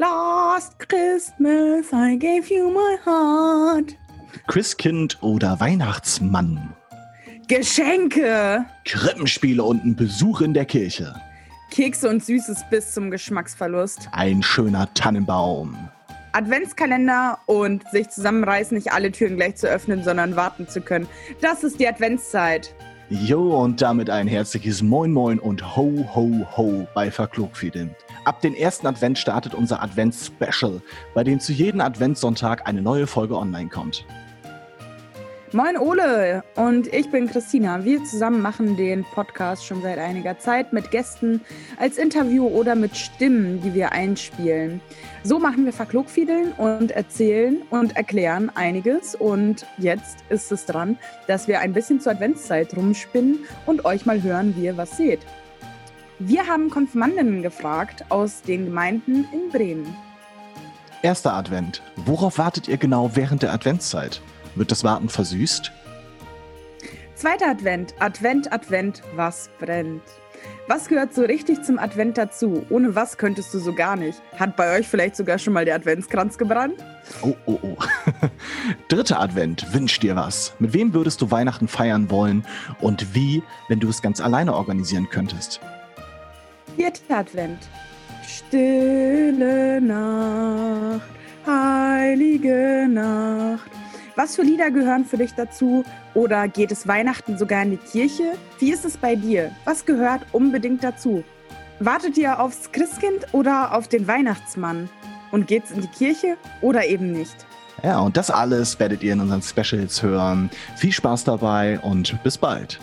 Last Christmas I gave you my heart. Christkind oder Weihnachtsmann. Geschenke. Krippenspiele und ein Besuch in der Kirche. Kekse und Süßes bis zum Geschmacksverlust. Ein schöner Tannenbaum. Adventskalender und sich zusammenreißen, nicht alle Türen gleich zu öffnen, sondern warten zu können. Das ist die Adventszeit. Jo, und damit ein herzliches Moin Moin und Ho Ho Ho bei Verklugfiedeln. Ab den ersten Advent startet unser Advents-Special, bei dem zu jedem Adventssonntag eine neue Folge online kommt. Moin Ole und ich bin Christina. Wir zusammen machen den Podcast schon seit einiger Zeit mit Gästen als Interview oder mit Stimmen, die wir einspielen. So machen wir Verklugfiedeln und erzählen und erklären einiges. Und jetzt ist es dran, dass wir ein bisschen zur Adventszeit rumspinnen und euch mal hören, wie ihr was seht. Wir haben Konfirmandinnen gefragt aus den Gemeinden in Bremen. Erster Advent. Worauf wartet ihr genau während der Adventszeit? Wird das Warten versüßt? Zweiter Advent. Advent, Advent, was brennt? Was gehört so richtig zum Advent dazu? Ohne was könntest du so gar nicht? Hat bei euch vielleicht sogar schon mal der Adventskranz gebrannt? Oh, oh, oh. Dritter Advent. Wünsch dir was. Mit wem würdest du Weihnachten feiern wollen? Und wie, wenn du es ganz alleine organisieren könntest? Vierter Advent. Stille Nacht, Was für Lieder gehören für dich dazu? Oder geht es Weihnachten sogar in die Kirche? Wie ist es bei dir? Was gehört unbedingt dazu? Wartet ihr aufs Christkind oder auf den Weihnachtsmann? Und geht's in die Kirche oder eben nicht? Ja, und das alles werdet ihr in unseren Specials hören. Viel Spaß dabei und bis bald.